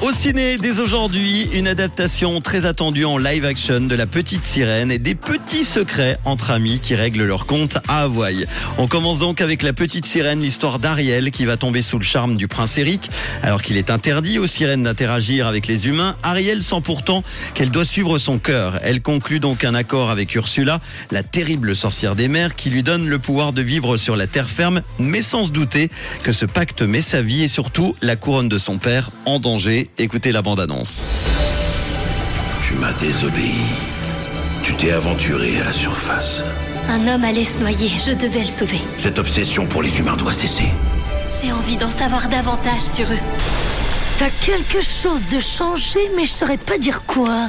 Au ciné, dès aujourd'hui, une adaptation très attendue en live action de La Petite Sirène et des petits secrets entre amis qui règlent leur compte à Hawaï. On commence donc avec La Petite Sirène, l'histoire d'Ariel qui va tomber sous le charme du prince Eric. Alors qu'il est interdit aux sirènes d'interagir avec les humains, Ariel sent pourtant qu'elle doit suivre son cœur. Elle conclut donc un accord avec Ursula, la terrible sorcière des mers, qui lui donne le pouvoir de vivre sur la terre ferme, mais sans se douter que ce pacte met sa vie et surtout la couronne de son père en danger. Écoutez la bande-annonce. Tu m'as désobéi. Tu t'es aventuré à la surface. Un homme allait se noyer, je devais le sauver. Cette obsession pour les humains doit cesser. J'ai envie d'en savoir davantage sur eux. T'as quelque chose de changé, mais je saurais pas dire quoi.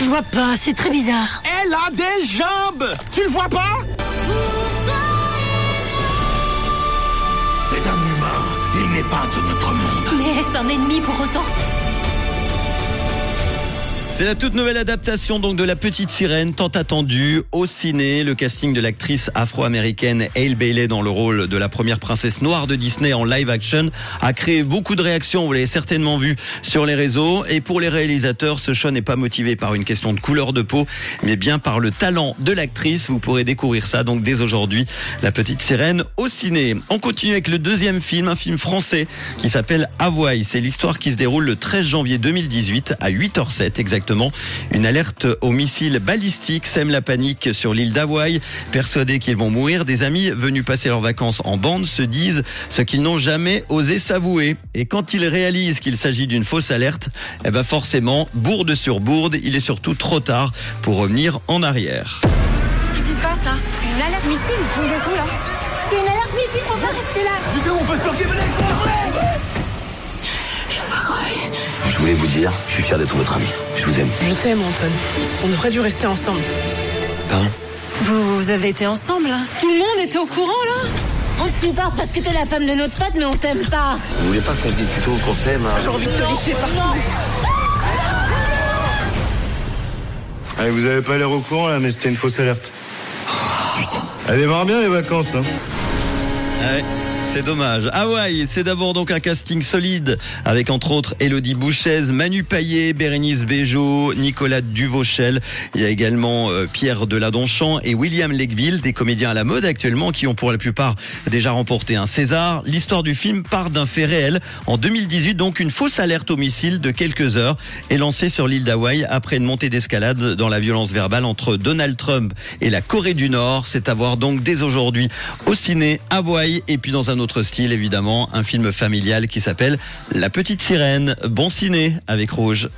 Je vois pas, c'est très bizarre. Elle a des jambes Tu le vois pas? C'est un humain. Il n'est pas de notre monde. Mais est-ce un ennemi pour autant C'est la toute nouvelle adaptation donc de La Petite Sirène, tant attendue au ciné. Le casting de l'actrice afro-américaine Hale Bailey dans le rôle de la première princesse noire de Disney en live action a créé beaucoup de réactions. Vous l'avez certainement vu sur les réseaux. Et pour les réalisateurs, ce choix n'est pas motivé par une question de couleur de peau, mais bien par le talent de l'actrice. Vous pourrez découvrir ça donc dès aujourd'hui. La Petite Sirène au ciné. On continue avec le deuxième film, un film français qui s'appelle Hawaï. C'est l'histoire qui se déroule le 13 janvier 2018 à 8h07 exactement. Une alerte au missile balistique sème la panique sur l'île d'Hawaï. Persuadés qu'ils vont mourir, des amis venus passer leurs vacances en bande se disent ce qu'ils n'ont jamais osé s'avouer. Et quand ils réalisent qu'il s'agit d'une fausse alerte, eh ben forcément, bourde sur bourde, il est surtout trop tard pour revenir en arrière. Qu'est-ce qui se passe là? Une alerte missile? Vous êtes où là? C'est une alerte missile, faut pas rester là Tu sais où on peut se planquer, dire, je suis fier d'être votre ami. Je vous aime. Je t'aime, Anton. On aurait dû rester ensemble. Pardon? Vous, vous avez été ensemble hein? Tout le monde était au courant là? On te supporte parce que t'es la femme de notre pote, mais on t'aime pas Vous voulez pas qu'on se dise plutôt qu'on s'aime hein? J'ai envie de te licher partout. Allez, vous avez pas l'air au courant là, mais c'était une fausse alerte. Elle démarre bien les vacances. Hein. Ouais, c'est dommage. Hawaï, c'est d'abord donc un casting solide avec entre autres Elodie Bouchez, Manu Payet, Bérénice Bejo, Nicolas Duvauchel. Il y a également euh, Pierre Deladonchamp et William Legville, des comédiens à la mode actuellement qui ont pour la plupart déjà remporté un César. L'histoire du film part d'un fait réel. En 2018, donc, une fausse alerte au missile de quelques heures est lancée sur l'île d'Hawaï après une montée d'escalade dans la violence verbale entre Donald Trump et la Corée du Nord. C'est à voir donc dès aujourd'hui au ciné Hawaï et puis dans un autre style évidemment un film familial qui s'appelle La Petite Sirène. Bon ciné avec Rouge.